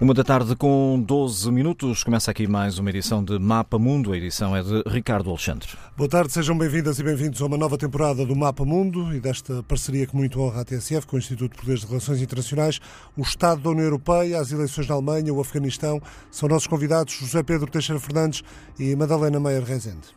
Uma da tarde com 12 minutos. Começa aqui mais uma edição de Mapa Mundo. A edição é de Ricardo Alexandre. Boa tarde, sejam bem-vindas e bem-vindos a uma nova temporada do Mapa Mundo e desta parceria que muito honra a TSF com o Instituto de Poderes de Relações Internacionais, o Estado da União Europeia, as eleições na Alemanha, o Afeganistão. São nossos convidados José Pedro Teixeira Fernandes e Madalena Meyer Rezende.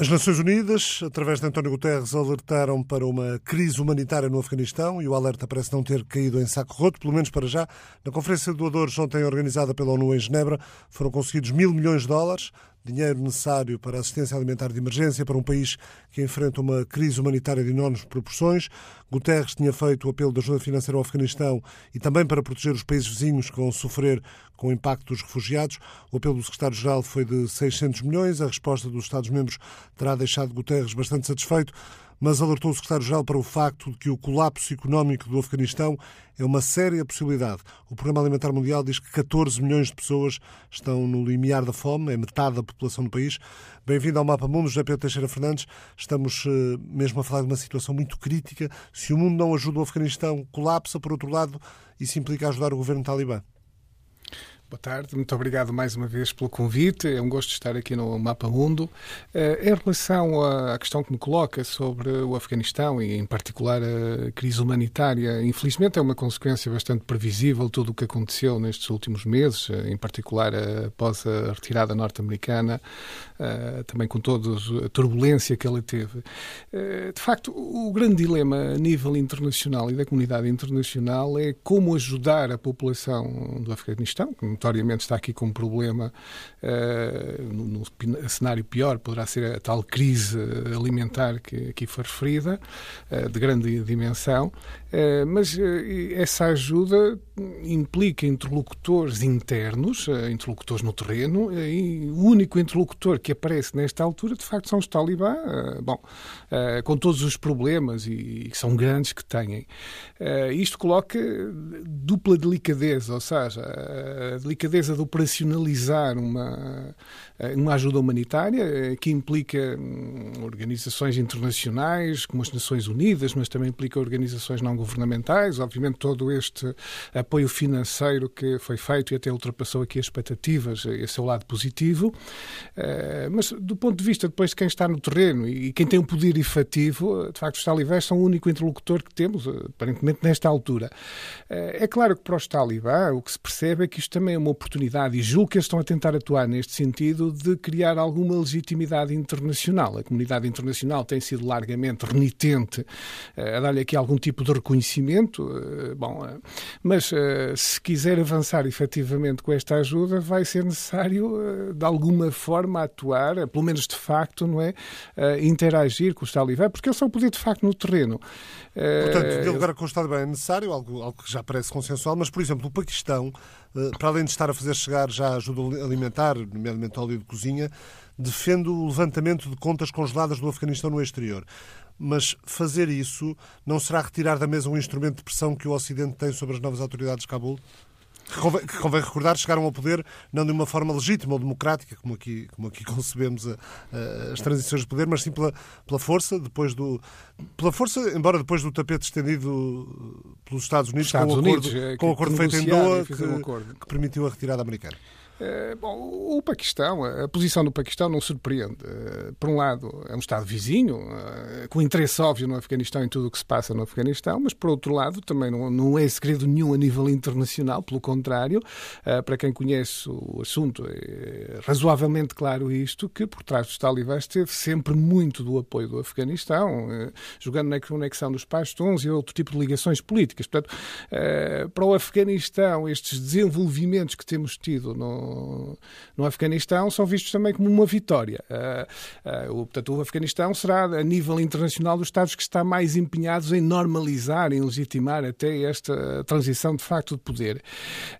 As Nações Unidas, através de António Guterres, alertaram para uma crise humanitária no Afeganistão e o alerta parece não ter caído em saco roto, pelo menos para já. Na Conferência de Doadores, ontem organizada pela ONU em Genebra, foram conseguidos mil milhões de dólares dinheiro necessário para assistência alimentar de emergência para um país que enfrenta uma crise humanitária de enormes proporções. Guterres tinha feito o apelo de ajuda financeira ao Afeganistão e também para proteger os países vizinhos que vão sofrer com o impacto dos refugiados. O apelo do secretário-geral foi de 600 milhões. A resposta dos Estados-membros terá deixado Guterres bastante satisfeito mas alertou o secretário-geral para o facto de que o colapso económico do Afeganistão é uma séria possibilidade. O Programa Alimentar Mundial diz que 14 milhões de pessoas estão no limiar da fome, é metade da população do país. Bem-vindo ao Mapa Mundo, José Pedro Teixeira Fernandes. Estamos uh, mesmo a falar de uma situação muito crítica. Se o mundo não ajuda o Afeganistão, colapsa, por outro lado, isso implica ajudar o governo talibã. Boa tarde, muito obrigado mais uma vez pelo convite. É um gosto estar aqui no Mapa Mundo. Eh, em relação à questão que me coloca sobre o Afeganistão e, em particular, a crise humanitária, infelizmente é uma consequência bastante previsível tudo o que aconteceu nestes últimos meses, eh, em particular após a retirada norte-americana, eh, também com toda a turbulência que ela teve. De facto, o grande dilema a nível internacional e da comunidade internacional é como ajudar a população do Afeganistão, notoriamente está aqui com um problema, uh, no, no, cenário pior poderá ser a tal crise alimentar que aqui foi referida, uh, de grande dimensão, mas essa ajuda implica interlocutores internos, interlocutores no terreno, e o único interlocutor que aparece nesta altura, de facto, são os talibã, bom, com todos os problemas e, que são grandes que têm. isto coloca dupla delicadeza, ou seja, delicadeza de operacionalizar uma, eh, uma ajuda humanitária eh, que implica hum, organizações internacionais, como as Nações Unidas, mas também implica organizações não governamentais. Obviamente, todo este apoio financeiro que foi feito e até ultrapassou aqui as expectativas, eh, esse é o lado positivo. Mas, do ponto de vista depois de quem está no terreno e quem tem um poder efetivo, de facto, os talibãs são o único interlocutor que temos, aparentemente, nesta altura. É claro que para os talibãs o que se percebe é que isto também é uma oportunidade e julgo que eles estão a tentar atuar neste sentido de criar alguma legitimidade internacional. A comunidade internacional tem sido largamente renitente a dar-lhe aqui algum tipo de reconhecimento, uh, bom, uh, mas se quiser avançar efetivamente com esta ajuda, vai ser necessário de alguma forma atuar, pelo menos de facto, não é, interagir com os talibãs, porque eles são o poder de facto no terreno. Portanto, dialogar com os talibãs é necessário, algo, algo que já parece consensual, mas, por exemplo, o Paquistão eh, para além de estar a fazer chegar já ajuda alimentar, nomeadamente óleo de cozinha, defende o levantamento de contas congeladas do Afeganistão no exterior. Mas fazer isso não será retirar da mesa um instrumento de pressão que o Ocidente tem sobre as novas autoridades de Cabul? que convém, que convém, recordar, chegaram ao poder não de uma forma legítima ou democrática, como aqui, como aqui concebemos a, a, as transições de poder, mas sim pela, pela força, depois do. Pela força, embora depois do tapete estendido pelos Estados Unidos, Estados com o acordo, Unidos, com o acordo feito em Doha, que, um que permitiu a retirada americana. Eh, bom, o Paquistão, a posição do Paquistão não surpreende. Eh, por um lado, é um Estado vizinho, eh, com interesse óbvio no Afeganistão em tudo o que se passa no Afeganistão, mas por outro lado, também não, não é segredo nenhum a nível internacional, pelo contrário, para quem conhece o assunto, é razoavelmente claro isto, que por trás dos talibãs teve sempre muito do apoio do Afeganistão, jogando na conexão dos pashtuns e outro tipo de ligações políticas. Portanto, para o Afeganistão, estes desenvolvimentos que temos tido no no, Afeganistão são vistos também como uma vitória. Uh, uh, portanto, o Afeganistão será, a nível internacional, dos Estados que está mais empenhados em normalizar, em legitimar até esta transição de facto de poder.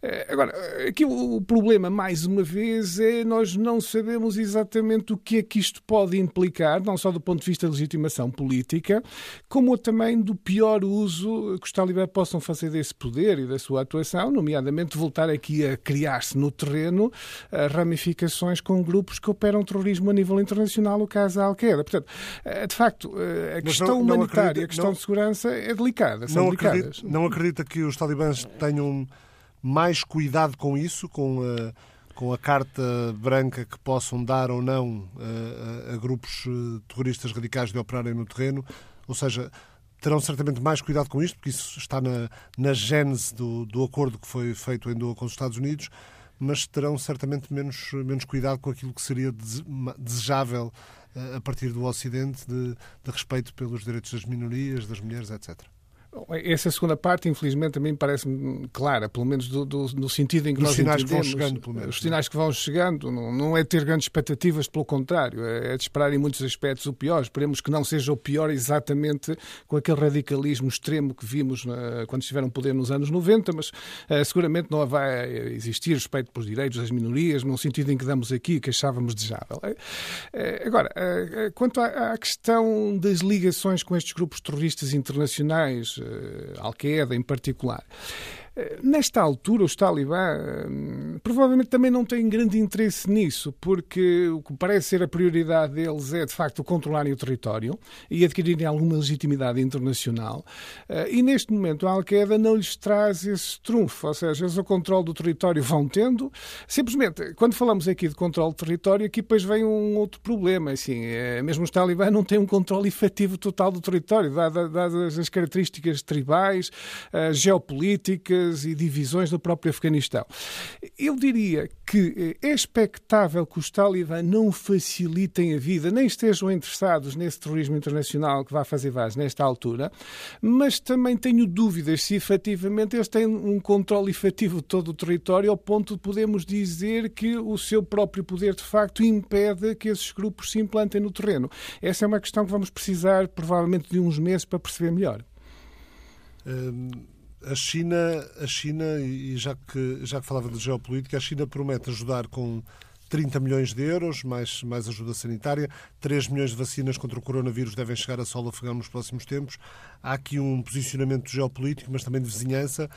Uh, agora, aqui o, o problema, mais uma vez, é nós não sabemos exatamente o que é que isto pode implicar, não só do ponto de vista da legitimação política, como também do pior uso que os talibãs possam fazer desse poder e da sua atuação, nomeadamente voltar aqui a criar-se no terreno terreno ramificações com grupos que operam terrorismo a nível internacional, o caso da Al-Qaeda. Portanto, de facto, a Mas questão não, humanitária não e a questão não, de segurança é delicada. São não, delicadas. Acredita, não acredita que os talibãs tenham mais cuidado com isso, com a, com a carta branca que possam dar ou não a, a, a grupos eh, terroristas radicais de operarem no terreno? Ou seja, terão certamente mais cuidado com isto, porque isso está na, na gênese do, do acordo que foi feito em Doha com os Estados Unidos, mas terão certamente menos, menos cuidado com aquilo que seria desejável eh, a partir do Ocidente de, de respeito pelos direitos das minorias, das mulheres, etc. Essa segunda parte, infelizmente, também parece-me clara, pelo menos do, do, no sentido em que Os nós sinais entendemos. Que vão chegando, pelo menos, os sinais que vão chegando não, não é ter grandes expectativas, pelo contrário, é, é de esperar em muitos aspectos o pior. Esperemos que não seja o pior exatamente com aquele radicalismo extremo que vimos uh, quando estiveram poder nos anos 90, mas uh, seguramente não vai existir respeito pelos direitos das minorias, no sentido em que damos aqui, que achávamos desejável. Uh, agora, quanto à, à questão das ligações com estes grupos terroristas internacionais, eh, Al-Qaeda em particular. Nesta altura, os talibã hum, provavelmente também não têm grande interesse nisso, porque o que parece ser a prioridade deles é, de facto, controlarem o território e adquirirem alguma legitimidade internacional. Eh, e neste momento, a Al-Qaeda não lhes traz esse trunfo, ou seja, eles o controle do território vão tendo. Simplesmente, quando falamos aqui de controle do território, aqui depois vem um outro problema. Assim, é, mesmo os talibã não têm um controle efetivo total do território, dadas as características tribais, eh, geopolíticas e divisões do próprio Afeganistão. Eu diria que eh, é expectável que os talibã não facilitem a vida, nem estejam interessados nesse terrorismo internacional que vai fazer vaz nesta altura, mas também tenho dúvidas se efetivamente eles têm um controle efetivo de todo o território ao ponto de podemos dizer que o seu próprio poder de facto impede que esses grupos se implantem no terreno. Essa é uma questão que vamos precisar provavelmente de uns meses para perceber melhor. Hum a China, a China e já que, já que falava de geopolítica, a China promete ajudar com 30 milhões de euros, mais, mais ajuda sanitária, 3 milhões de vacinas contra o coronavírus devem chegar a solo afegão nos próximos tempos. Há aqui um posicionamento geopolítico, mas também de vizinhança.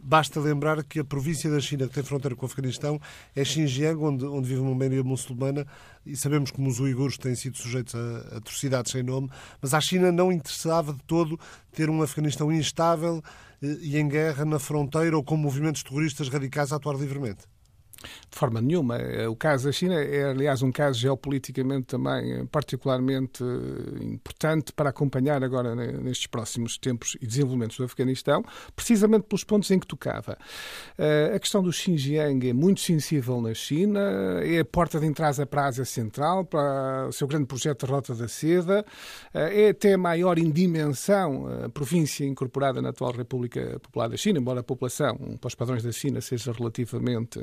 Basta lembrar que a província da China que tem fronteira com o Afeganistão é Xinjiang, onde, onde vive uma maioria muçulmana, e sabemos como os uigures têm sido sujeitos a atrocidades sem nome, mas à China não interessava de todo ter um Afeganistão instável e em guerra na fronteira ou com movimentos terroristas radicais a atuar livremente. De forma nenhuma. O caso da China é, aliás, um caso geopoliticamente também particularmente eh, importante para acompanhar agora nestes próximos tempos e desenvolvimentos do Afeganistão, precisamente pelos pontos em que tocava. Eh, a questão do Xinjiang é muito sensível na China, é a porta de entrada para a Ásia Central, para o seu grande projeto de Rota da Seda, eh, é até maior em dimensão a província incorporada na atual República Popular da China, embora a população, para os padrões da China, seja relativamente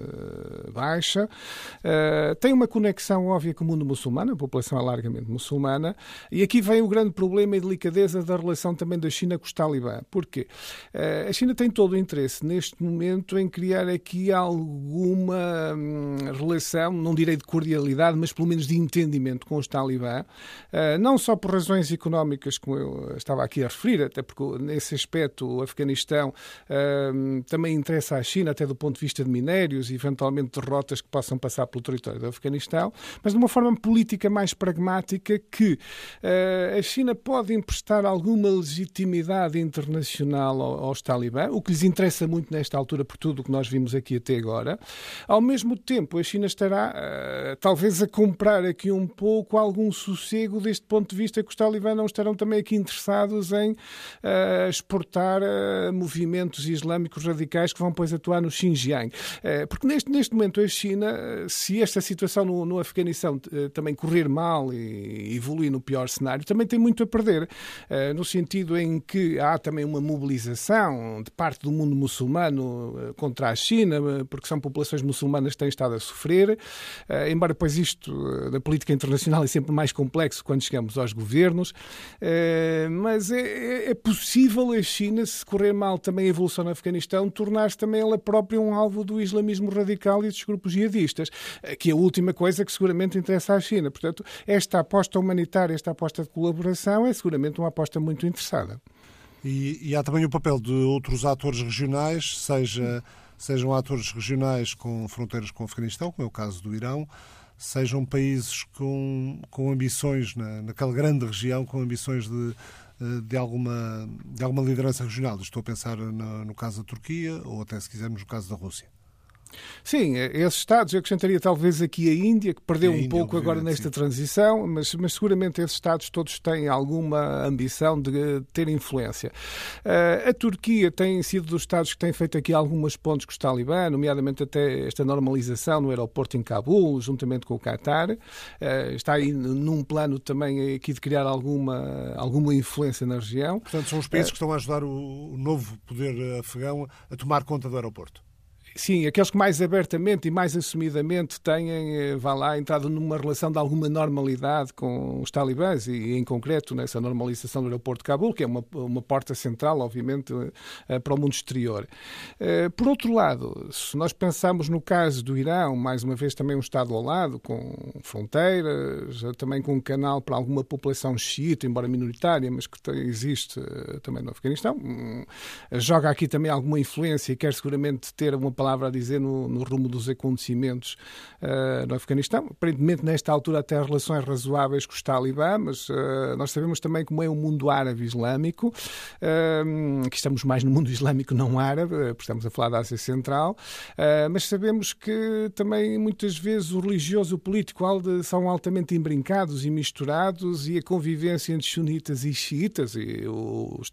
baixa, uh, tem uma conexão óbvia com o mundo muçulmano, a população é largamente muçulmana, e aqui vem o grande problema e delicadeza da relação também da China com os talibã. Porquê? Uh, a China tem todo o interesse neste momento em criar aqui alguma hum, relação, não direi de cordialidade, mas pelo menos de entendimento com os talibã, uh, não só por razões económicas, como eu estava aqui a referir, até porque nesse aspecto o Afeganistão hum, também interessa à China, até do ponto de vista de minérios e eventualmente eventualmente derrotas que possam passar pelo território do Afeganistão, mas de uma forma política mais pragmática que uh, a China pode emprestar alguma legitimidade internacional aos talibã, o que lhes interessa muito nesta altura por tudo o que nós vimos aqui até agora. Ao mesmo tempo, a China estará uh, talvez a comprar aqui um pouco algum sossego deste ponto de vista que os talibã não estarão também aqui interessados em uh, exportar movimentos islâmicos radicais que vão depois atuar no Xinjiang. porque neste neste momento a China, se esta situação no, no Afeganistão eh, também correr mal e evoluir no pior cenário, também tem muito a perder, eh, no sentido em que há também uma mobilização de parte do mundo muçulmano eh, contra a China, porque são populações muçulmanas que têm estado a sofrer, embora depois isto da política internacional é sempre mais complexo quando chegamos aos governos, mas é, é, é possível a China, se correr mal também a evolução no Afeganistão, tornar-se também ela própria um alvo do islamismo radical radical e estes grupos jihadistas, que é a última coisa que seguramente interessa à China. Portanto, esta aposta humanitária, esta aposta de colaboração é seguramente uma aposta muito interessada. E, e há também o papel de outros atores regionais, seja sejam atores regionais com fronteiras com o Afeganistão, como é o caso do Irão, sejam países com, com ambições na, naquela grande região, com ambições de, eh, de alguma, de alguma liderança regional. Estou a pensar no, no caso da Turquia ou até, se quisermos, no caso da Rússia. Sim, é, esses Estados, eu acrescentaria talvez aqui a Índia, que perdeu a um Índia, pouco agora nesta sim. transição, mas, mas seguramente esses Estados todos têm alguma ambição de ter influência. Uh, a Turquia tem sido dos Estados que têm feito aqui algumas pontes com os Talibã, nomeadamente até esta normalização no aeroporto em Cabul, juntamente com o Qatar. Uh, está aí num plano também aqui de criar alguma, alguma influência na região. Portanto, são os países uh, que estão a ajudar o, o novo poder afegão a tomar conta do aeroporto. Sim, aqueles que mais abertamente e mais assumidamente têm, eh, vá lá, entrado numa relação de alguma normalidade com os talibãs e, em concreto, nessa normalização do aeroporto de Cabul, que é uma, uma porta central, obviamente, eh, para o mundo exterior. Eh, por outro lado, se nós pensarmos no caso do Irão, mais uma vez também um Estado ao lado, com fronteiras, também com um canal para alguma população xiita, embora minoritária, mas que existe também no Afeganistão, hum, joga aqui também alguma influência e quer seguramente ter uma palavra a dizer no, no rumo dos acontecimentos uh, no Afeganistão. Aparentemente, nesta altura, até relações razoáveis com os talibã, mas uh, nós sabemos também como é o mundo árabe islâmico, uh, que estamos mais no mundo islâmico não árabe, porque estamos a falar da Ásia Central, mas sabemos que também muitas vezes o religioso e o político são altamente imbrincados e misturados e a convivência entre sunitas e xiitas, e os,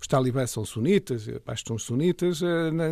os talibãs são sunitas, pastões sunitas,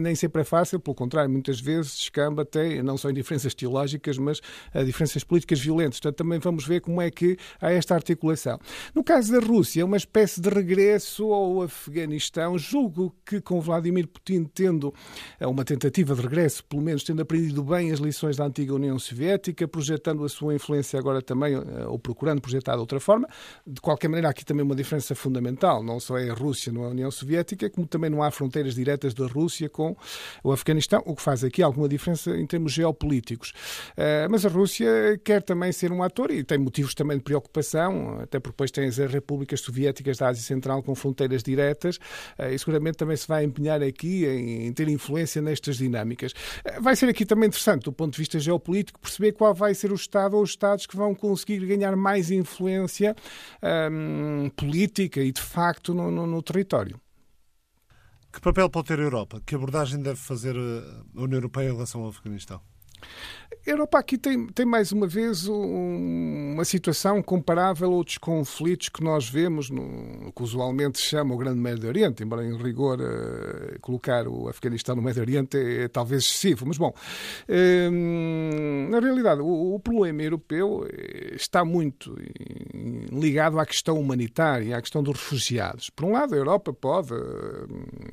nem sempre é fácil, pelo contrário, muitas vezes descamba até, não só em diferenças teológicas, mas a diferenças políticas violentas. Portanto, também vamos ver como é que há esta articulação. No caso da Rússia, é uma espécie de regresso ao Afeganistão. Julgo que com Vladimir Putin tendo eh, uma tentativa de regresso, pelo menos tendo aprendido bem as lições da antiga União Soviética, projetando a sua influência agora também, eh, ou procurando projetar de outra forma. De qualquer maneira, há aqui também uma diferença fundamental. Não só é a Rússia não é a União Soviética, como também não há fronteiras diretas da Rússia com o Afeganistão questão, o que faz aqui alguma diferença em termos geopolíticos. Uh, mas a Rússia quer também ser um ator e tem motivos também de preocupação, até porque depois tem as repúblicas soviéticas da Ásia Central com fronteiras diretas uh, e seguramente também se vai empenhar aqui em, ter influência nestas dinâmicas. Uh, vai ser aqui também interessante, do ponto de vista geopolítico, perceber qual vai ser o Estado ou os Estados que vão conseguir ganhar mais influência um, política e de facto no, no, no território. Que papel pode ter a Europa? Que abordagem deve fazer a União Europeia em relação ao Afeganistão? Europa aqui tem, tem mais uma vez um, uma situação comparável a outros conflitos que nós vemos no que usualmente se chama o Grande Médio Oriente, embora em rigor uh, colocar o Afeganistão no Médio Oriente é, é talvez excessivo. Mas bom, uh, na realidade, o, o, problema europeu eh, está muito ligado à questão humanitária, à questão dos refugiados. Por um lado, a Europa pode, uh,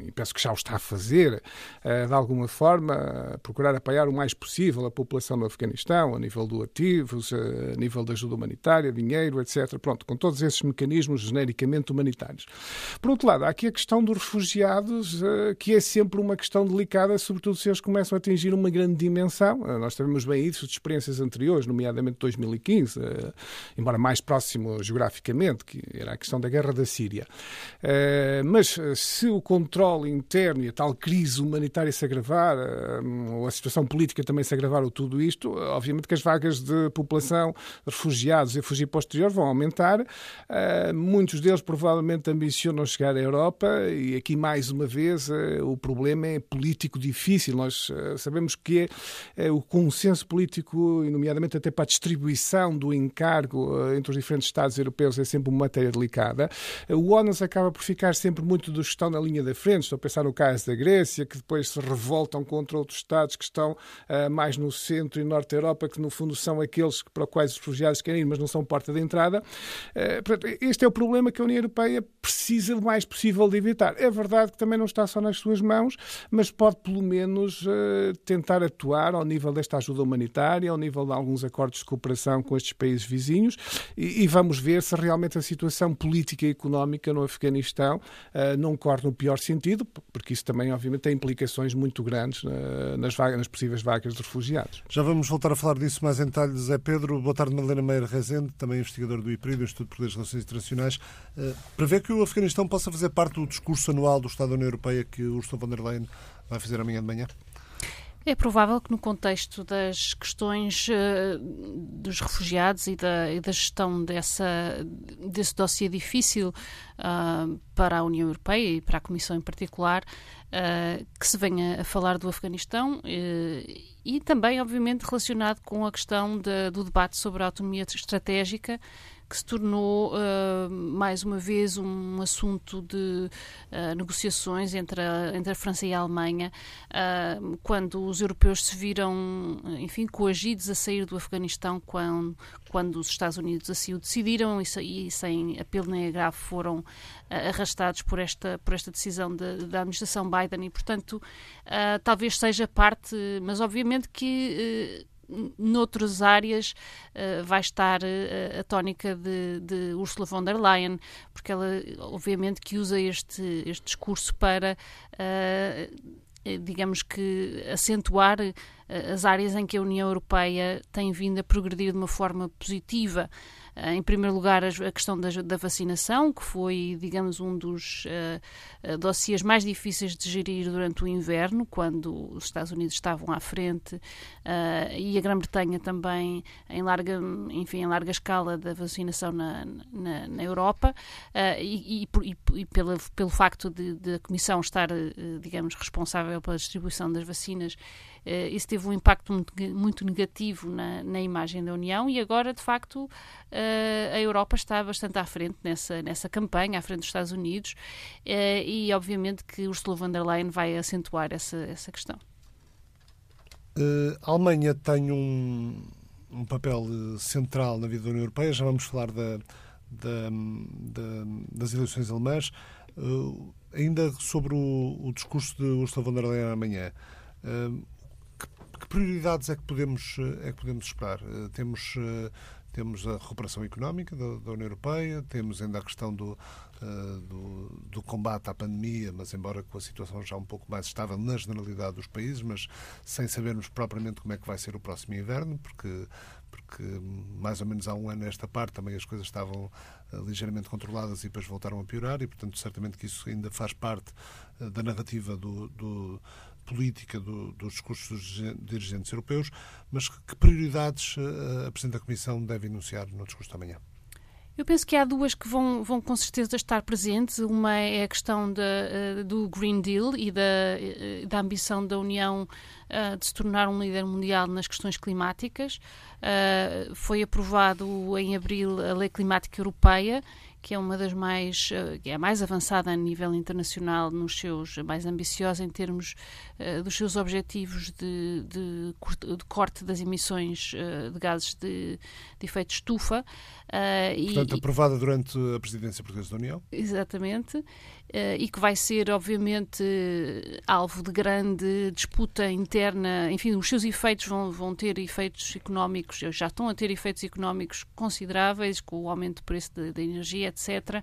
e penso que já o está a fazer, de alguma forma, procurar apoiar o mais possível a população no Afeganistão, a nível do ativos, a nível da ajuda humanitária, dinheiro, etc. Pronto, com todos esses mecanismos genericamente humanitários. Por outro lado, há aqui a questão dos refugiados, eh, que é sempre uma questão delicada, sobretudo se eles começam a atingir uma grande dimensão. Eh, nós sabemos bem isso de experiências anteriores, nomeadamente 2015, eh, embora mais próximo geograficamente, que era a questão da guerra da Síria. Mas se o controle interno e a tal crise humanitária se agravar, ou a situação política também se agravar, tudo isto, obviamente que as vagas de população, refugiados e fugir posterior vão aumentar. Uh, muitos deles provavelmente ambicionam chegar à Europa e aqui, mais uma vez, uh, o problema é político difícil. Nós uh, sabemos que é, o consenso político, nomeadamente até para a distribuição do encargo entre os diferentes Estados europeus, é sempre uma matéria delicada. o ONU acaba por ficar sempre muito dos que estão na linha da frente. Estou a pensar no caso da Grécia, que depois se revoltam contra outros Estados que estão mais no centro e norte da Europa, que no fundo são aqueles para os quais os refugiados querem ir, mas não são porta de entrada. Eh, este é o problema que a União Europeia precisa o mais possível de evitar. É verdade que também não está só nas suas mãos, mas pode pelo menos eh, tentar atuar ao nível desta ajuda humanitária, ao nível de alguns acordos de cooperação com estes países vizinhos e, vamos ver se realmente a situação política e económica no Afeganistão eh, não corre no pior sentido, porque isso também, obviamente, tem implicações muito grandes nas, vagas, nas possíveis vagas de refugiados. Já vamos voltar a falar disso mais em detalhe. Zé Pedro, boa tarde, Madalena Meira Rezende, também investigador do IPRI, do Instituto de Poderes e Relações Internacionais. Eh, para ver que o Afeganistão possa fazer parte do discurso anual do Estado da União Europeia que Ursula von der Leyen vai fazer amanhã de manhã? É provável que no contexto das questões uh, dos refugiados e da, e da, gestão dessa, desse dossiê difícil uh, para a União Europeia e para a Comissão em particular, uh, que se venha a falar do Afeganistão e também, obviamente, relacionado com a questão de, do debate sobre a autonomia estratégica que se tornou uh, mais uma vez um assunto de uh, negociações entre a, entre a França e a Alemanha, uh, quando os europeus se viram, enfim, coagidos a sair do Afeganistão quando, quando os Estados Unidos assim o decidiram e, e sem apelo nem agravo foram arrastados por esta, por esta decisão de, da administração Biden. E, portanto, talvez seja parte, mas obviamente que noutras áreas uh, vai estar uh, a tónica de, de, Ursula von der Leyen, porque ela, obviamente, que usa este, este discurso para, uh, digamos que, acentuar as áreas em que a União Europeia tem vindo a progredir de uma forma positiva. Eh, em primeiro lugar, a questão da, da vacinação, que foi, digamos, um dos uh, mais difíceis de gerir durante o inverno, quando os Estados Unidos estavam à frente uh, e a Grã-Bretanha também em larga, enfim, em larga escala da vacinação na, na, na Europa uh, e, e, e pela, pelo facto de, de, a Comissão estar, digamos, responsável pela distribuição das vacinas isso teve um impacto muito, muito negativo na, na, imagem da União e agora, de facto, uh, a Europa está bastante à frente nessa, nessa campanha, à frente dos Estados Unidos, uh, e obviamente que Ursula von der Leyen vai acentuar essa, essa questão. a Alemanha tem um, um papel central na vida da União Europeia, já vamos falar da, da, da, das eleições alemãs. ainda sobre o, o, discurso de Ursula von der Leyen amanhã. Uh, que prioridades é que podemos, eh, é que podemos esperar? Eh, temos, eh, temos a recuperação económica da, da União Europeia, temos ainda a questão do, do, do, combate à pandemia, mas embora com a situação já um pouco mais estável na generalidade dos países, mas sem sabermos propriamente como é que vai ser o próximo inverno, porque porque mais ou menos há um ano esta parte também as coisas estavam ligeiramente controladas e depois voltaram a piorar e portanto certamente que isso ainda faz parte da narrativa do, do, política do, dos discursos dos dirigentes europeus, mas que prioridades eh, a Presidente da Comissão deve enunciar no discurso da manhã? Eu penso que há duas que vão, vão com certeza estar presentes. Uma é a questão de, uh, do Green Deal e da, uh, da ambição da União uh, de se tornar um líder mundial nas questões climáticas. foi aprovado em abril a Lei Climática Europeia que é uma das mais eh, que é a mais avançada a nível internacional nos seus mais ambiciosa em termos uh, dos seus objetivos de, de, de, corte das emissões uh, de gases de, de efeito estufa uh, portanto e, aprovada durante a presidência portuguesa da União. Exatamente. E que vai ser obviamente alvo de grande disputa interna. Enfim os seus efeitos vão, vão ter efeitos económicos já estão a ter efeitos económicos consideráveis com o aumento do preço da energia etc.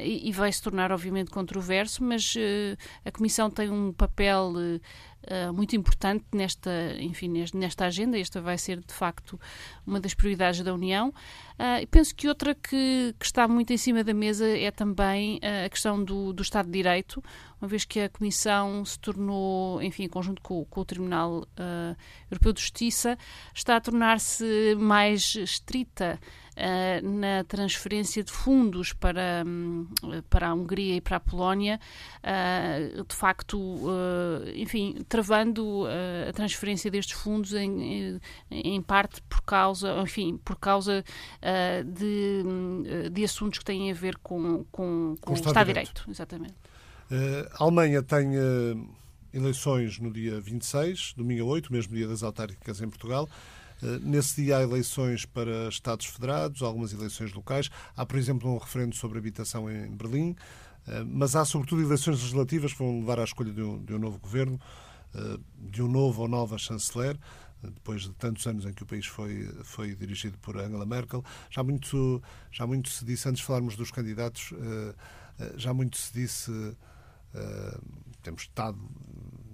E, e, vai se tornar, obviamente, controverso, mas a Comissão tem um papel uh, muito importante nesta, enfim, nesta agenda. Esta vai ser, de facto, uma das prioridades da União. e penso que outra que, que, está muito em cima da mesa é também a questão do, do Estado de Direito, uma vez que a Comissão se tornou, enfim, em conjunto com, com o Tribunal Europeu de Justiça, está a tornar-se mais estrita uh, na transferência de fundos para, um, para a Hungria e para a Polónia, uh, de facto, uh, enfim, travando a transferência destes fundos em, em, parte por causa, enfim, por causa de, de assuntos que têm a ver com, com, com, com o Estado de Direito. Direito. Exatamente. a Alemanha tem eleições no dia 26, domingo a 8, mesmo dia das autárquicas em Portugal. Eh, nesse dia há eleições para Estados Federados, algumas eleições locais. Há, por exemplo, um referendo sobre habitação em Berlim, eh, mas há, sobretudo, eleições legislativas que vão levar à escolha de um, de um novo governo, eh, de um novo ou nova chanceler depois de tantos anos em que o país foi, foi dirigido por Angela Merkel. Já muito, já muito se disse, antes de falarmos dos candidatos, já muito se disse, temos estado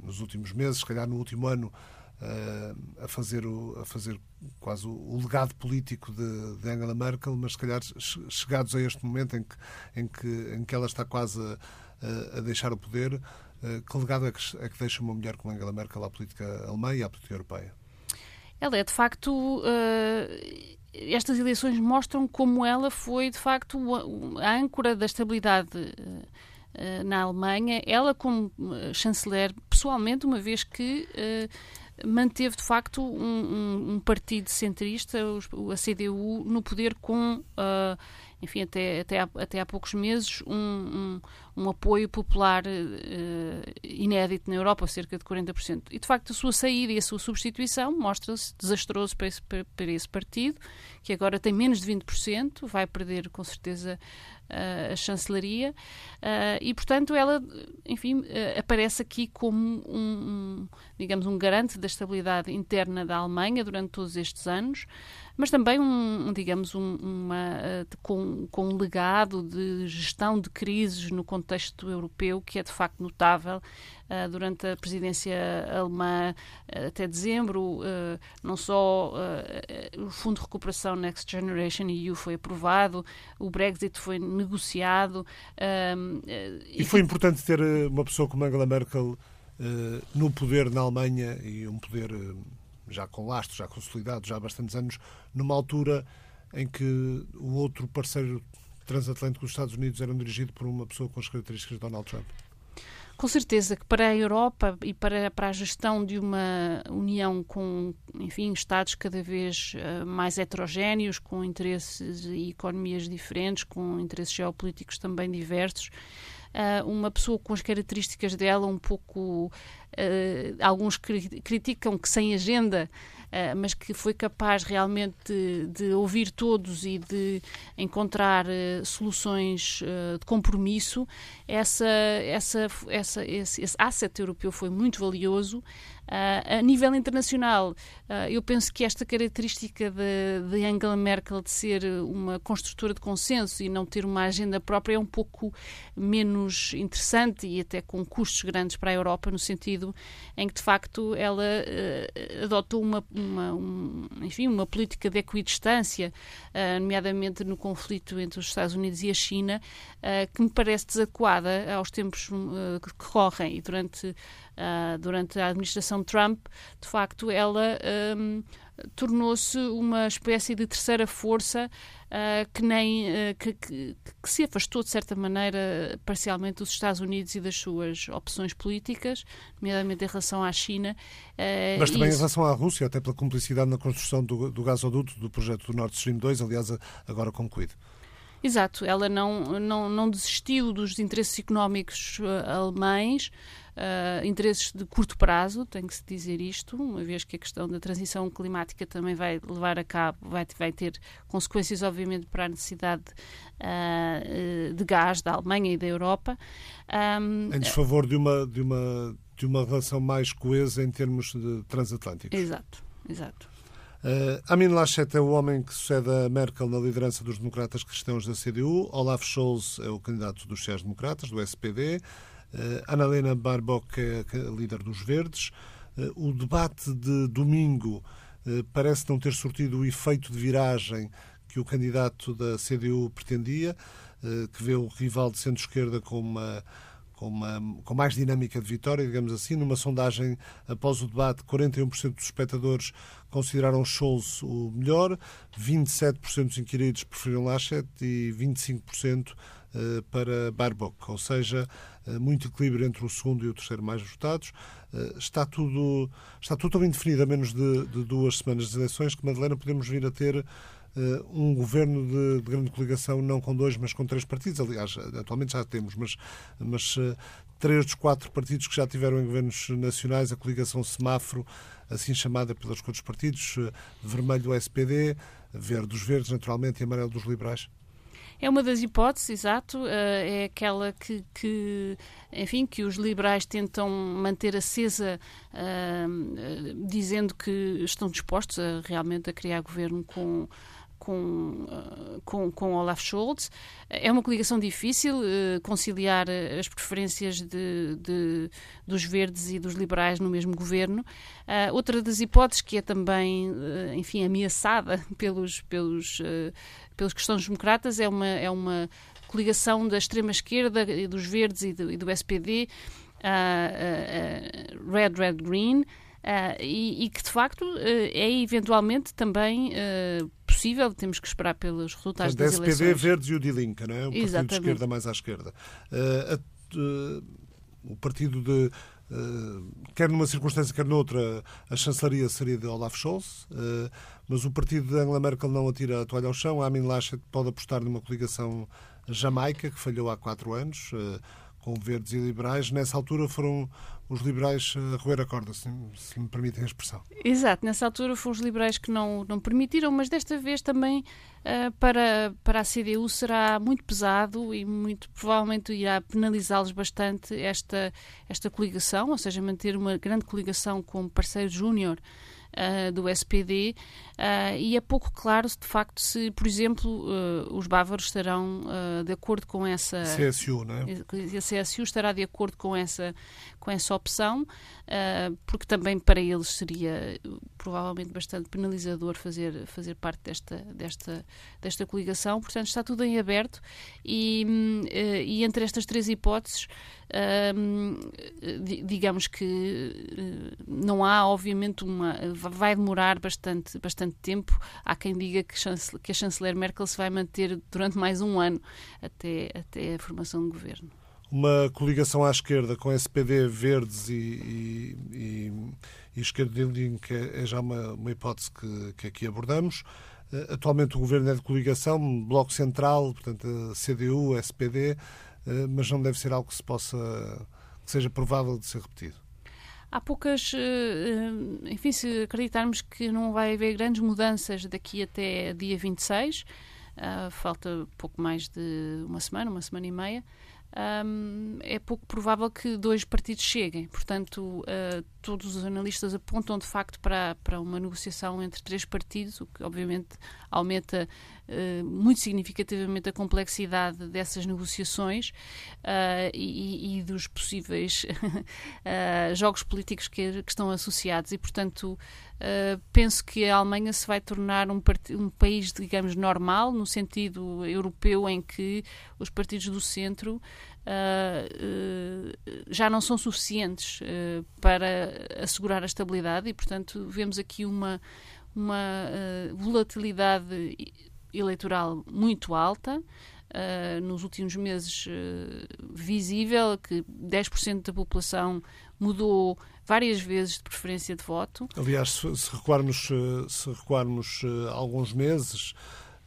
nos últimos meses, se calhar no último ano, a, fazer o, a fazer quase o, o legado político de, de, Angela Merkel, mas se calhar chegados a este momento em que, em que, em que ela está quase a, a deixar o poder, que legado é que, é que deixa uma mulher como Angela Merkel à política alemã e à política europeia? Ela é, de facto, estas eleições mostram como ela foi, de facto, a âncora da estabilidade na Alemanha, ela como chanceler, pessoalmente, uma vez que manteve de facto um, um, um partido centrista, a CDU, no poder com, uh, enfim, até, até, há, até há poucos meses, um, um apoio popular uh, inédito na Europa, cerca de 40%. E de facto a sua saída e a sua substituição mostra-se desastroso para esse, para, esse partido, que agora tem menos de 20%, vai perder com certeza a chancelaria uh, e, portanto, ela, enfim, uh, aparece aqui como um, um, digamos, um garante da estabilidade interna da Alemanha durante todos estes anos, mas também um, digamos, uma, uh, com, com um legado de gestão de crises no contexto europeu que é de facto notável durante a presidência alemã até dezembro. não só o Fundo de Recuperação Next Generation EU foi aprovado, o Brexit foi negociado. E foi importante ter uma pessoa como Angela Merkel no poder na Alemanha e um poder já com lastro, já consolidado, já há bastantes anos, numa altura em que o outro parceiro transatlântico dos Estados Unidos era dirigido por uma pessoa com as características de Donald Trump. Com certeza que para a Europa e para, para a gestão de uma União com, enfim, Estados cada vez uh, mais heterogéneos, com interesses e economias diferentes, com interesses geopolíticos também diversos, uh, uma pessoa com as características dela um pouco. Uh, alguns cri criticam que sem agenda uh, mas que foi capaz realmente de, de, ouvir todos e de encontrar uh, soluções uh, de compromisso, essa, essa, essa, esse, esse asset europeu foi muito valioso. Uh, a nível internacional, uh, eu penso que esta característica de, de, Angela Merkel de ser uma construtora de consenso e não ter uma agenda própria é um pouco menos interessante e até com custos grandes para a Europa, no sentido em que, de facto, ela uh, adotou uma, uma, um, enfim, uma política de equidistância, nomeadamente no conflito entre os Estados Unidos e a China, que me parece desadequada aos tempos que correm e durante durante a administração Trump, de facto, ela um, tornou-se uma espécie de terceira força uh, que nem uh, que, que, que, se afastou de certa maneira parcialmente dos Estados Unidos e das suas opções políticas, nomeadamente em relação à China. Uh, Mas também isso... em relação à Rússia, até pela cumplicidade na construção do, do gasoduto do projeto do Nord Stream 2, aliás, agora concluído. Exato, ela não, não, não desistiu dos interesses económicos alemães, uh, interesses de curto prazo, tem que se dizer isto, uma vez que a questão da transição climática também vai levar a cabo, vai, vai ter consequências, obviamente, para a necessidade uh, de gás da Alemanha e da Europa. Um, em desfavor de uma, de, uma, de uma relação mais coesa em termos de transatlânticos. Exato, exato. Uh, Amin Laschet é o homem que sucede a Merkel na liderança dos democratas cristãos da CDU. Olaf Scholz é o candidato dos sociais-democratas, do SPD. Uh, Annalena Baerbock é a líder dos Verdes. Uh, o debate de domingo uh, parece não ter surtido o efeito de viragem que o candidato da CDU pretendia, que vê o rival de centro-esquerda com uma com, uma, com mais dinâmica de vitória, digamos assim. Numa sondagem após o debate, 41% dos espectadores consideraram Scholz o melhor, 27% dos inquiridos preferiram Laschet e 25% para Baerbock, ou seja, eh, muito equilíbrio entre o segundo e o terceiro mais votados. Eh, está tudo, está tudo tão indefinido a menos de, de duas semanas de eleições que, Madalena, podemos vir a ter Uh, um governo de, de, grande coligação, não com dois, mas com três partidos. Aliás, atualmente já temos, mas, mas uh, três dos quatro partidos que já tiveram em governos nacionais, a coligação semáforo, assim chamada pelos outros partidos, uh, vermelho SPD, verde os verdes, naturalmente, e amarelo dos liberais. É uma das hipóteses, exato, é aquela que, que, enfim, que os liberais tentam manter acesa, uh, dizendo que estão dispostos a, realmente a criar governo com com, eh, com, com Olaf Scholz. É uma coligação difícil uh, conciliar as preferências de, de, dos verdes e dos liberais no mesmo governo. Uh, outra das hipóteses que é também, uh, enfim, ameaçada pelos, pelos, pelos cristãos-democratas é uma, é uma coligação da extrema-esquerda, dos verdes e do, e do SPD, Red, Red, Green. E, e, que de facto é eventualmente também possível, temos que esperar pelos resultados Portanto, das SPD, eleições. Verdes e o Die Linke, não é? Um partido de esquerda mais à esquerda. o partido de Uh, quer numa circunstância, quer noutra, a chancelaria seria de Olaf Scholz, uh, mas o partido de Angela Merkel não atira a toalha ao chão. Amin Laschet pode apostar numa coligação jamaica, que falhou há quatro anos, uh, com verdes e liberais. Nessa altura foram os liberais a roer a corda, se, se me permitem a expressão. Exato, nessa altura foram os liberais que não, não permitiram, mas desta vez também uh, para, para a CDU será muito pesado e muito provavelmente irá penalizá-los bastante esta, esta coligação, ou seja, manter uma grande coligação com parceiro júnior uh, do SPD uh, e é pouco claro de facto se, por exemplo, uh, os bávaros estarão de acordo com essa CSU, não é? A CSU estará de acordo com essa com essa opção, porque também para eles seria provavelmente bastante penalizador fazer fazer parte desta desta desta coligação. Portanto, está tudo em aberto e, e entre estas três hipóteses digamos que não há, obviamente, uma. vai demorar bastante, bastante tempo. Há quem diga que, que a chanceler Merkel se vai manter durante mais um ano até, até a formação do governo. Uma coligação à esquerda com SPD, Verdes e, e, e, e Esquerda que é, é já uma, uma hipótese que, que aqui abordamos. Eh, atualmente o governo é de coligação, Bloco Central, portanto, CDU, SPD. Eh, mas não deve ser algo que se possa que seja provável de ser repetido. Há poucas, eh, enfim, se acreditarmos que não vai haver grandes mudanças daqui até dia 26, uh, falta pouco mais de uma semana, uma semana e meia, um, é pouco provável que dois partidos cheguem. Portanto, uh, todos os analistas apontam de facto para, para uma negociação entre três partidos, o que obviamente aumenta uh, muito significativamente a complexidade dessas negociações uh, e, e, dos possíveis jogos políticos que, que, estão associados. E, portanto, penso que a Alemanha se vai tornar um, um país, digamos, normal, no sentido europeu, em que os partidos do centro uh, já não são suficientes uh, para assegurar a estabilidade e, portanto, vemos aqui uma, uma volatilidade eleitoral muito alta. Uh, nos últimos meses uh, visível que 10% da população mudou várias vezes de preferência de voto. Aliás, se, recuarmos, se recuarmos alguns meses,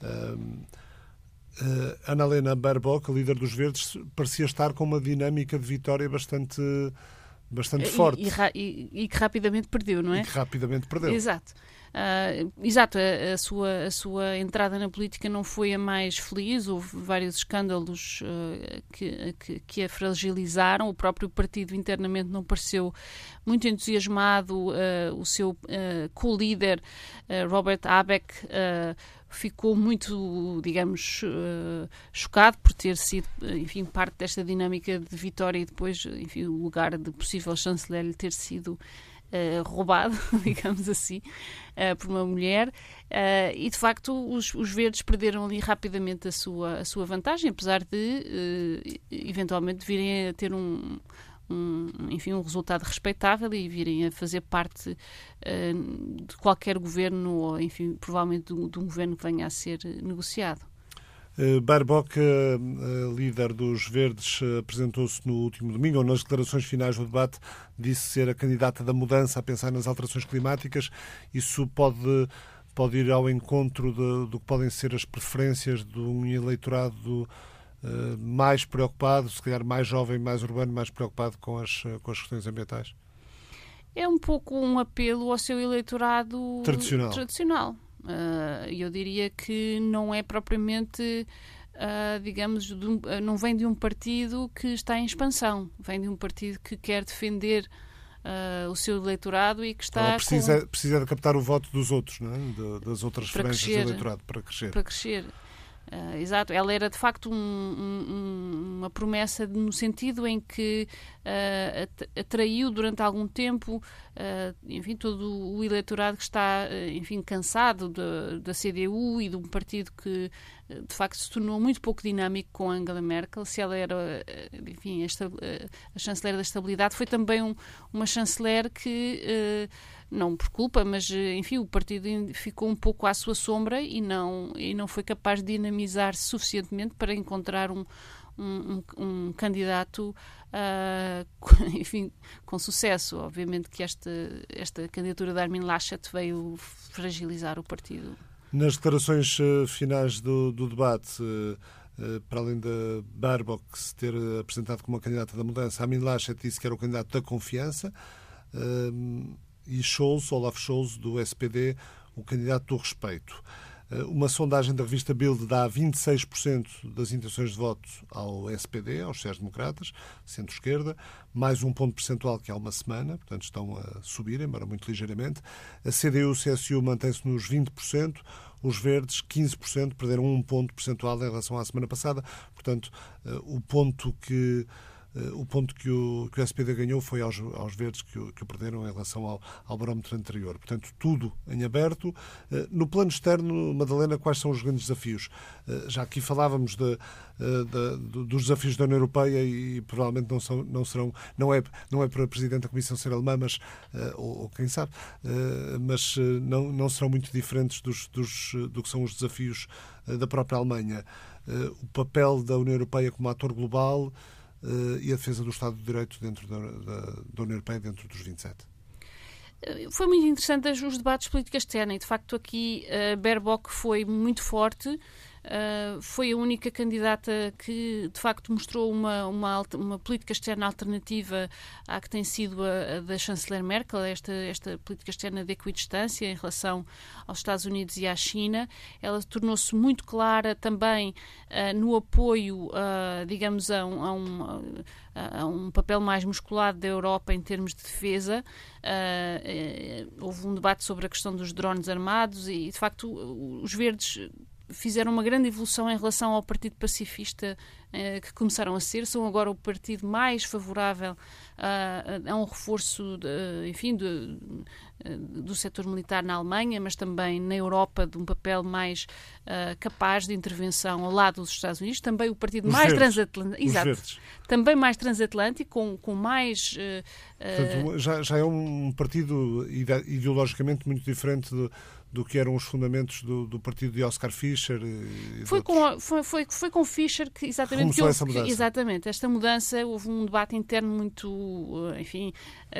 uh, Annalena Baerbock, líder dos Verdes, parecia estar com uma dinâmica de vitória bastante, bastante forte. E, e, e, que rapidamente perdeu, não é? E que rapidamente perdeu. Exato. Uh, exato, a, a, sua, a sua entrada na política não foi a mais feliz, houve vários escândalos uh, que, que, que, a fragilizaram. O próprio partido internamente não pareceu muito entusiasmado. Uh, o seu co-líder, Robert Abeck, ficou muito, digamos, uh, chocado por ter sido, enfim, parte desta dinâmica de vitória e depois, enfim, o lugar de possível chanceler lhe ter sido Uh, roubado, digamos assim, uh, por uma mulher. Uh, e de facto, os, os, verdes perderam ali rapidamente a sua, a sua vantagem, apesar de eventualmente virem a ter um, um, enfim, um resultado respeitável e virem a fazer parte uh, de qualquer governo ou, enfim, provavelmente de, um governo que venha a ser negociado. Uh, Barbock, uh, líder dos Verdes, apresentou-se no último domingo, ou nas declarações finais do debate, disse ser a candidata da mudança a pensar nas alterações climáticas. Isso pode, pode ir ao encontro do que podem ser as preferências de um eleitorado eh, mais preocupado, se calhar mais jovem, mais urbano, mais preocupado com as, eh, com as questões ambientais? É um pouco um apelo ao seu eleitorado tradicional. tradicional. Uh, eu diria que não é propriamente, uh, digamos, um, uh, não vem de um partido que está em expansão, vem de um partido que quer defender o seu eleitorado e que está. Ela precisa, com... precisa de captar o voto dos outros, não é? de, das outras frentes do eleitorado para crescer. Para crescer. Uh, exato, ela era de facto um, um, uma promessa no sentido em que uh, atraiu durante algum tempo, uh, enfim, todo o eleitorado que está, enfim, cansado da CDU e de um partido que de facto se tornou muito pouco dinâmico com Angela Merkel. Se ela era, enfim, a, a chanceler da estabilidade, foi também um, uma chanceler que não por culpa, mas enfim, o partido ficou um pouco à sua sombra e não, e não foi capaz de dinamizar suficientemente para encontrar um, um, um, candidato uh, enfim, com sucesso. Obviamente que esta, esta candidatura de Armin Laschet veio fragilizar o partido. Nas declarações uh, finais do, do debate, uh, para além da Baerbock se ter apresentado como uma candidata da mudança, Armin Laschet disse que era o candidato da confiança e Scholz, Olaf Scholz, do SPD, o candidato do respeito. Eh, uma sondagem da revista Bild dá 26% das intenções de voto ao SPD, aos sociais-democratas, centro-esquerda, mais um ponto percentual que há uma semana, portanto estão a subir, embora muito ligeiramente. A CDU-CSU mantém-se nos 20%, os verdes 15%, perderam um ponto percentual em relação à semana passada. Portanto, eh, o ponto que o ponto que o, que o SPD ganhou foi aos, aos verdes que o, que o perderam em relação ao, ao barómetro anterior. Portanto, tudo em aberto. Eh, no plano externo, Madalena, quais são os grandes desafios? Eh, já aqui falávamos de, de, dos desafios da União Europeia e provavelmente não, são, não serão, não é, não é para a Presidente da Comissão ser alemã, mas, ou, ou quem sabe, mas não, não serão muito diferentes dos, dos, do que são os desafios da própria Alemanha. O papel da União Europeia como ator global, eh, e a defesa do Estado de Direito dentro da, da, da União Europeia, dentro dos 27 eh, foi muito interessante os debates de política externa e, de facto, aqui uh, Baerbock foi muito forte Uh, foi a única candidata que, de facto, mostrou uma, uma, uma, política externa alternativa à que tem sido a, a da chanceler Merkel, esta, esta política externa de equidistância em relação aos Estados Unidos e à China. Ela tornou-se muito clara também uh, no apoio, uh, digamos, a um, a um a um papel mais musculado da Europa em termos de defesa. Uh, houve um debate sobre a questão dos drones armados e, de facto, os verdes fizeram uma grande evolução em relação ao Partido Pacifista eh, que começaram a ser, são agora o partido mais favorável a, a um reforço, de, enfim, de, do setor militar na Alemanha, mas também na Europa de um papel mais uh, capaz de intervenção ao lado dos Estados Unidos, também o partido Os mais transatlântico, exato, também mais transatlântico, com, com mais Portanto, já, já é um partido ideologicamente muito diferente do, do que eram os fundamentos do, do partido de Oscar Fischer. foi, com, foi, foi, foi com Fischer que exatamente que houve, essa mudança. exatamente esta mudança houve um debate interno muito enfim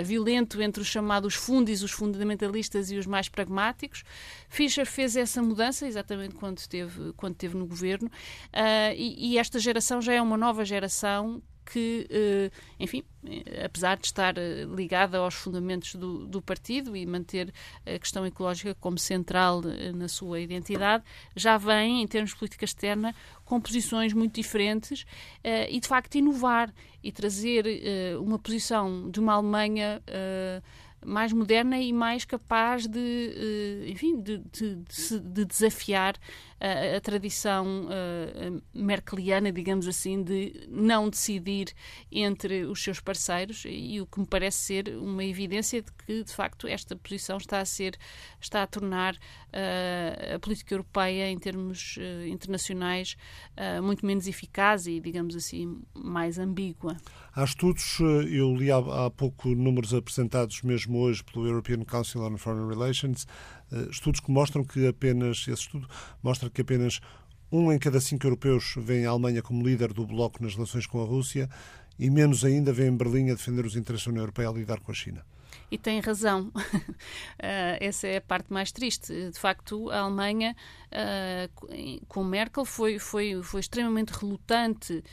violento entre os chamados fundis, os fundamentalistas e os mais pragmáticos. Fischer fez essa mudança exatamente quando esteve quando esteve no governo uh, e, e esta geração já é uma nova geração que, eh, enfim, eh, apesar de estar eh, ligada aos fundamentos do, do, partido e manter a questão ecológica como central na sua identidade, já vem, em termos de política externa, com posições muito diferentes e, de facto, inovar e trazer uma posição de uma Alemanha mais moderna e mais capaz de, enfim, de, de, de desafiar a, tradição uh, merkeliana, digamos assim, de não decidir entre os seus parceiros e o que me parece ser uma evidência de que, de facto, esta posição está a ser, está a tornar uh, a política europeia em termos uh, internacionais muito menos eficaz e, digamos assim, mais ambígua. Há estudos, eu li há, há pouco números apresentados mesmo hoje pelo European Council on Foreign Relations, eh, estudos que mostram que apenas, esse estudo mostra que apenas um em cada cinco europeus vê a Alemanha como líder do bloco nas relações com a Rússia e menos ainda vê em Berlim a defender os interesses da União Europeia a lidar com a China. E tem razão. uh, essa é a parte mais triste. De facto, a Alemanha, uh, com Merkel, foi, foi, foi extremamente relutante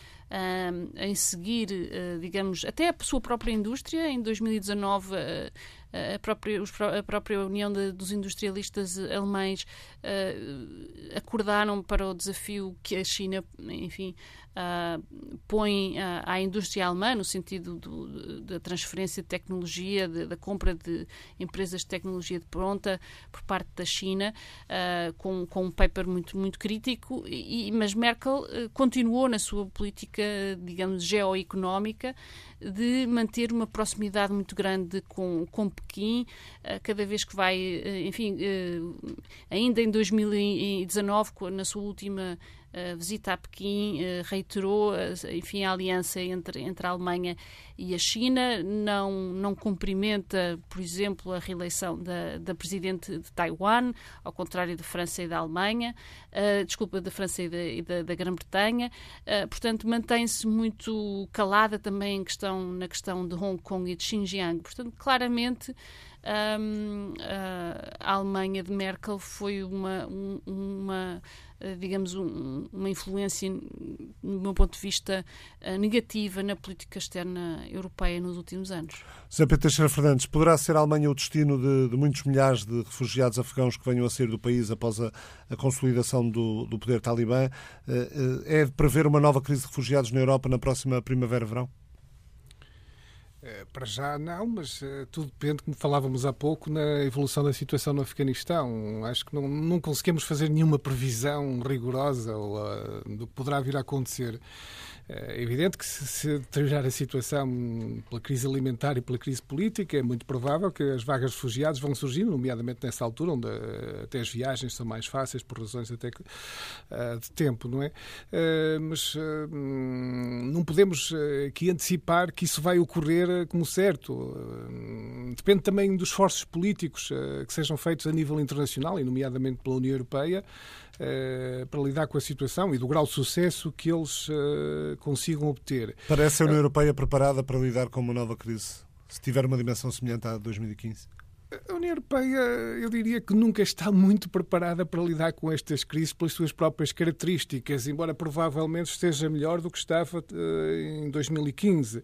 em seguir, digamos, até a sua própria indústria. Em 2019, a própria, a própria União de, dos Industrialistas Alemães uh, acordaram para o desafio que a China, enfim, uh, põe uh, à indústria alemã, no sentido do, da transferência de tecnologia, de, da compra de empresas de tecnologia de pronta por parte da China, com, com um paper muito, muito crítico, e, mas Merkel continuou na sua política, digamos, geoeconómica, de manter uma proximidade muito grande com, com Pequim, eh, cada vez que vai, eh, enfim, eh, ainda em 2019, na sua última uh, visita a Pequim uh, reiterou, enfim, a aliança entre, entre a Alemanha e a China, não, não cumprimenta, por exemplo, a reeleição da, da presidente de Taiwan, ao contrário da França e da Alemanha, desculpa, da França e da, da, da Grã-Bretanha, portanto, mantém-se muito calada também em questão, na questão de Hong Kong e de Xinjiang. Portanto, claramente um, a Alemanha de Merkel foi uma, uma eh, digamos, um, uma influência, do meu ponto de vista, eh, negativa na política externa europeia nos últimos anos. Sr. Pedro Teixeira Fernandes, poderá ser a Alemanha o destino de, de, muitos milhares de refugiados afegãos que venham a sair do país após a, a consolidação do, do poder talibã? Eh, é de prever uma nova crise de refugiados na Europa na próxima primavera-verão? Eh, para já não, mas uh, tudo depende, como falávamos há pouco, na evolução da situação no Afeganistão. Acho que não, não conseguimos fazer nenhuma previsão rigorosa uh, do que poderá vir a acontecer. É evidente que se, se deteriorar a situação pela crise alimentar e pela crise política, é muito provável que as vagas de refugiados vão surgir, nomeadamente nessa altura, onde eh, até as viagens são mais fáceis, por razões até que, uh, de tempo, não é? Uh, mas uh, não podemos aqui antecipar que isso vai ocorrer como certo. depende também dos esforços políticos que sejam feitos a nível internacional, e nomeadamente pela União Europeia, eh, para lidar com a situação e do grau de sucesso que eles consigam obter. Parece a União Europeia preparada para lidar com uma nova crise, se tiver uma dimensão semelhante à de 2015? A União Europeia, eu diria que nunca está muito preparada para lidar com estas crises pelas suas próprias características, embora provavelmente esteja melhor do que estava uh, em 2015. Uh,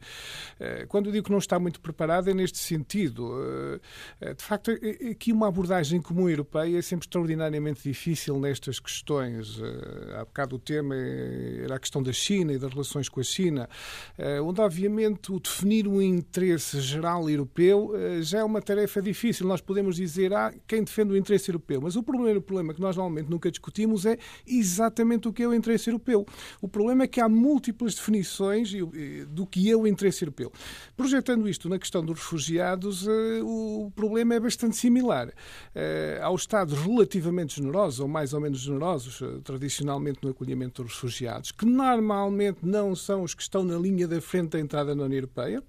eh, quando eu digo que não está muito preparada, é neste sentido. Uh, de facto, aqui uma abordagem comum europeia é sempre extraordinariamente difícil nestas questões. há bocado o tema era a questão da China e das relações com a China, onde, obviamente, o definir um interesse geral europeu já é uma tarefa difícil difícil nós podemos dizer, ah, quem defende o interesse europeu. Mas o primeiro problema que nós normalmente nunca discutimos é exatamente o que é o interesse europeu. O problema é que há múltiplas definições do que é o interesse europeu. Projetando isto na questão dos refugiados, eh, o problema é bastante similar. Eh, há os Estados relativamente generosos, ou mais ou menos generosos, eh, tradicionalmente no acolhimento dos refugiados, que normalmente não são os que estão na linha da frente da entrada na União Europeia.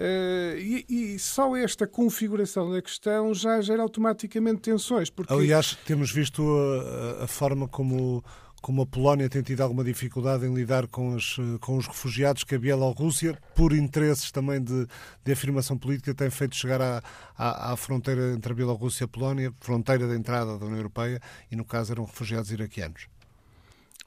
Uh, e, e, só esta configuração da questão já gera automaticamente tensões. Porque... Aliás, temos visto a, a forma como como a Polónia tem tido alguma dificuldade em lidar com, as, com os refugiados que a Bielorrússia, por interesses também de, de afirmação política, tem feito chegar à, à, à fronteira entre a Bielorrússia e a Polónia, fronteira de entrada da União Europeia, e no caso eram refugiados iraquianos.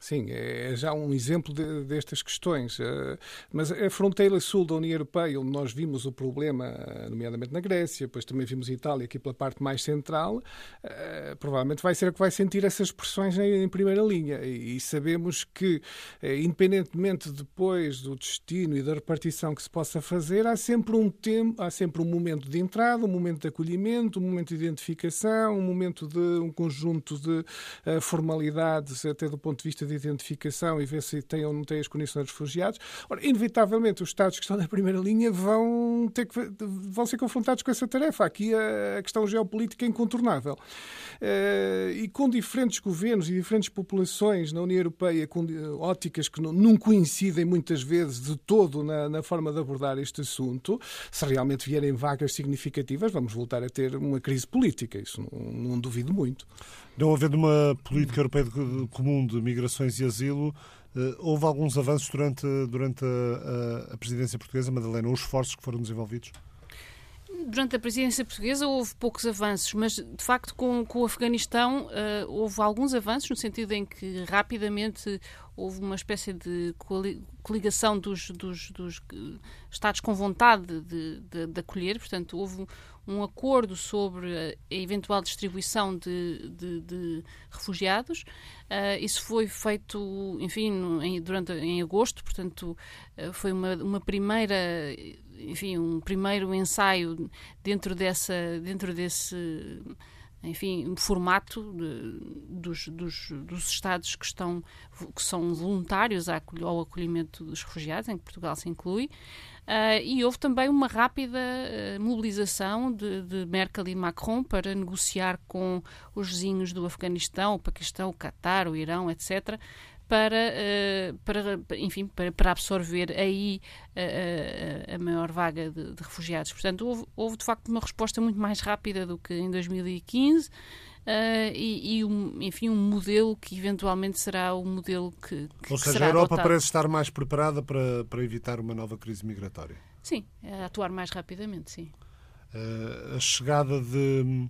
Sim, é, é já um exemplo de, destas questões. Eh, mas a fronteira sul da União Europeia, onde nós vimos o problema, eh, nomeadamente na Grécia, depois também vimos Itália aqui pela parte mais central, eh, provavelmente vai ser a que vai sentir essas pressões em, primeira linha. E, sabemos que, independentemente depois do destino e da repartição que se possa fazer, há sempre um tempo, há sempre um momento de entrada, um momento de acolhimento, um momento de identificação, um momento de um conjunto de formalidades, até do ponto de vista de de identificação e ver se têm ou não têm as condições de refugiados. Ora, inevitavelmente, os Estados que estão na primeira linha vão, ter que, vão ser confrontados com essa tarefa. Aqui a, questão geopolítica é incontornável. Uh, e com diferentes governos e diferentes populações na União Europeia, com óticas que não coincidem muitas vezes de todo na, na forma de abordar este assunto, se realmente vierem vagas significativas, vamos voltar a ter uma crise política. Isso não, não duvido muito. Não havendo uma política europeia comum de migrações e asilo, eh, houve alguns avanços durante, durante a, a presidência portuguesa, Madalena, os esforços que foram desenvolvidos? Durante a presidência portuguesa houve poucos avanços, mas de facto com, com o Afeganistão uh, houve alguns avanços, no sentido em que rapidamente houve uma espécie de coligação dos, dos, dos Estados com vontade de, de, de, acolher, portanto, houve um acordo sobre a eventual distribuição de, de, de refugiados. Uh, isso foi feito, enfim, em, durante, em agosto, portanto, uh, foi uma, uma primeira, enfim, um primeiro ensaio dentro dessa, dentro desse enfim, formato de, dos, dos, dos, Estados que, estão, que são voluntários ao acolhimento dos refugiados, em que Portugal se inclui. Uh, e houve também uma rápida uh, mobilização de, de, Merkel e Macron para negociar com os vizinhos do Afeganistão, o Paquistão, o Catar, o Irão, etc., para, uh, para enfim, para, para, absorver aí a, a, maior vaga de, de, refugiados. Portanto, houve, houve de facto uma resposta muito mais rápida do que em 2015. Uh, e, e um, enfim, um modelo que eventualmente será o modelo que, que Ou seja, a Europa adotado. parece estar mais preparada para, para evitar uma nova crise migratória. Sim, atuar mais rapidamente, sim. Uh, a chegada de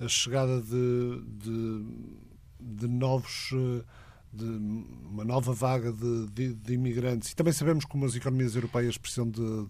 a chegada de, de, de novos eh, de uma nova vaga de, de, de, imigrantes. E também sabemos como as economias europeias precisam de,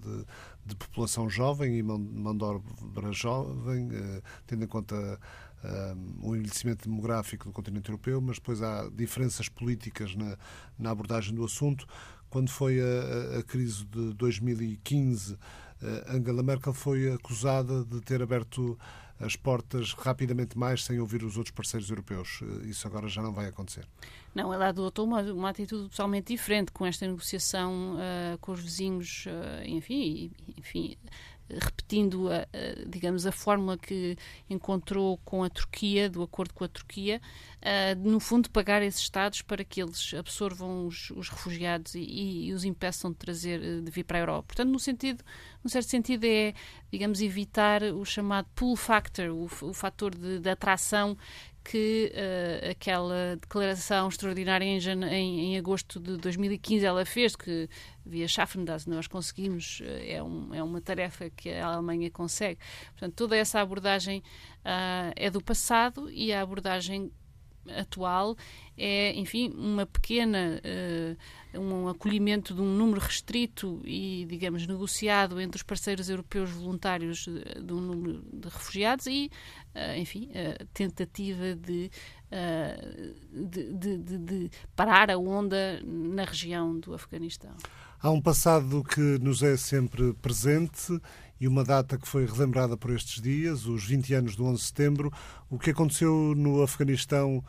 de, população jovem e mão, mão de obra jovem, eh, tendo em conta eh, o envelhecimento demográfico do continente europeu, mas depois há diferenças políticas na, na abordagem do assunto. Quando foi a, a crise de 2015, eh, Angela Merkel foi acusada de ter aberto as portas rapidamente mais sem ouvir os outros parceiros europeus. Eh, isso agora já não vai acontecer. Não, ela adotou uma, uma atitude totalmente diferente com esta negociação uh, com os vizinhos, uh, enfim, enfim repetindo, a, a, digamos, a fórmula que encontrou com a Turquia, do acordo com a Turquia, uh, no fundo, pagar esses Estados para que eles absorvam os, os refugiados e, e, os impeçam de trazer, de vir para a Europa. Portanto, no sentido, num certo sentido, é, digamos, evitar o chamado pull factor, o, o fator de, de atração que uh, aquela declaração extraordinária em, em, em, agosto de 2015 ela fez, que via Schaffendas nós conseguimos, uh, é, um, é uma tarefa que a Alemanha consegue. Portanto, toda essa abordagem uh, é do passado e a abordagem atual é, enfim, uma pequena, uh, um acolhimento de um número restrito e, digamos, negociado entre os parceiros europeus voluntários de, de um número de refugiados e, uh, enfim, a tentativa de, uh, de, de, parar a onda na região do Afeganistão. Há um passado que nos é sempre presente e uma data que foi relembrada por estes dias, os 20 anos do 11 de setembro. O que aconteceu no Afeganistão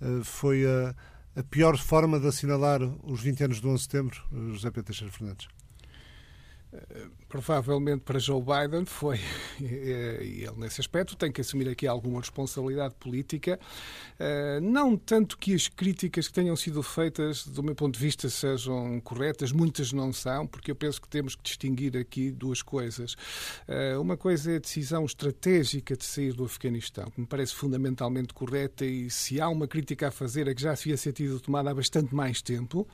eh, foi a, a, pior forma de assinalar os 20 anos do 11 de setembro, José Pedro Teixeira Fernandes? Provavelmente para Joe Biden foi, e ele nesse aspecto tem que assumir aqui alguma responsabilidade política, eh, não tanto que as críticas que tenham sido feitas, do meu ponto de vista, sejam corretas, muitas não são, porque eu penso que temos que distinguir aqui duas coisas. Eh, uma coisa é a decisão estratégica de sair do Afeganistão, que me parece fundamentalmente correta e se há uma crítica a fazer é que já havia sido tomada há bastante mais tempo.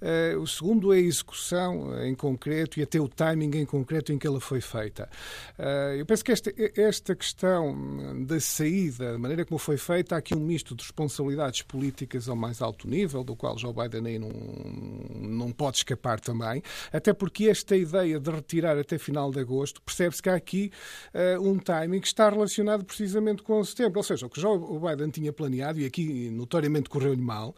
Eh, o segundo é a execução em concreto e até o timing em concreto em que ela foi feita. Eh, eu penso que esta, esta questão da saída, da maneira como foi feita, há aqui um misto de responsabilidades políticas ao mais alto nível, do qual Joe Biden aí não, não pode escapar também, até porque esta ideia de retirar até final de agosto, percebe-se que há aqui uh, um timing que está relacionado precisamente com setembro. Ou seja, o que Joe Biden tinha planeado, e aqui notoriamente correu-lhe mal,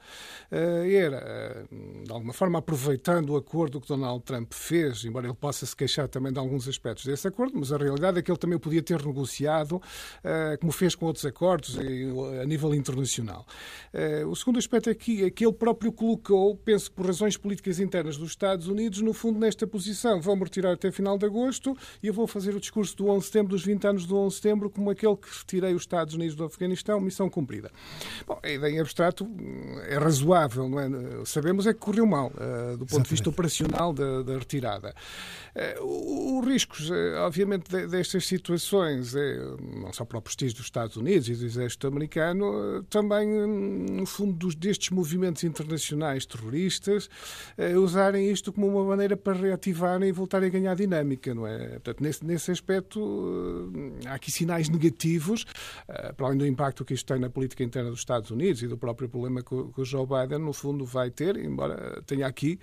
uh, era, de alguma forma, aproveitando o acordo que Donald Trump fez, embora ele possa se queixar também de alguns aspectos desse acordo, mas a realidade é que ele também podia ter negociado, uh, como fez com outros acordos a nível internacional. Uh, o segundo aspecto aqui é que ele próprio colocou, penso por razões políticas internas dos Estados Unidos, no fundo nesta posição. Vão-me retirar até final de agosto e eu vou fazer o discurso do 11 de setembro, dos 20 anos do 11 de setembro, como aquele que retirei os Estados Unidos do Afeganistão, missão cumprida. Bom, a ideia em abstrato hum, é razoável, não é? Sabemos é que correu mal, do ponto Exatamente. de vista operacional da, da retirada. Uh, os riscos, uh, obviamente, destas situações, é, não só para o prestígio dos Estados Unidos e do exército americano, também, hum, no fundo, destes movimentos internacionais terroristas, usarem isto como uma maneira para reativarem e voltarem a ganhar dinâmica, não é? Portanto, nesse, nesse aspecto, há aqui sinais negativos, para além do impacto que isto tem na política interna dos Estados Unidos e do próprio problema que o Joe Biden, no fundo, vai ter, embora tenha aqui,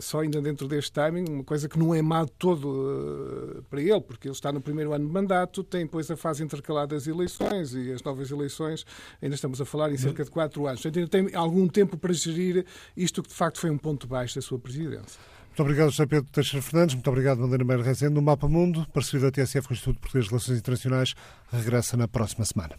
só ainda dentro deste timing, uma coisa que não é má de todo uh, para ele, porque ele está no primeiro ano de mandato, tem depois a fase intercalada das eleições e as novas eleições, ainda estamos a falar em cerca de quatro anos. Portanto, ainda tem algum tempo para gerir isto que de facto foi um ponto baixo da sua presidência. Muito obrigado, José Pedro Teixeira Fernandes. Muito obrigado, Madalena Meira Rezende. No Mapa Mundo, parceria da TSF com o Instituto Português de Relações Internacionais, regressa na próxima semana.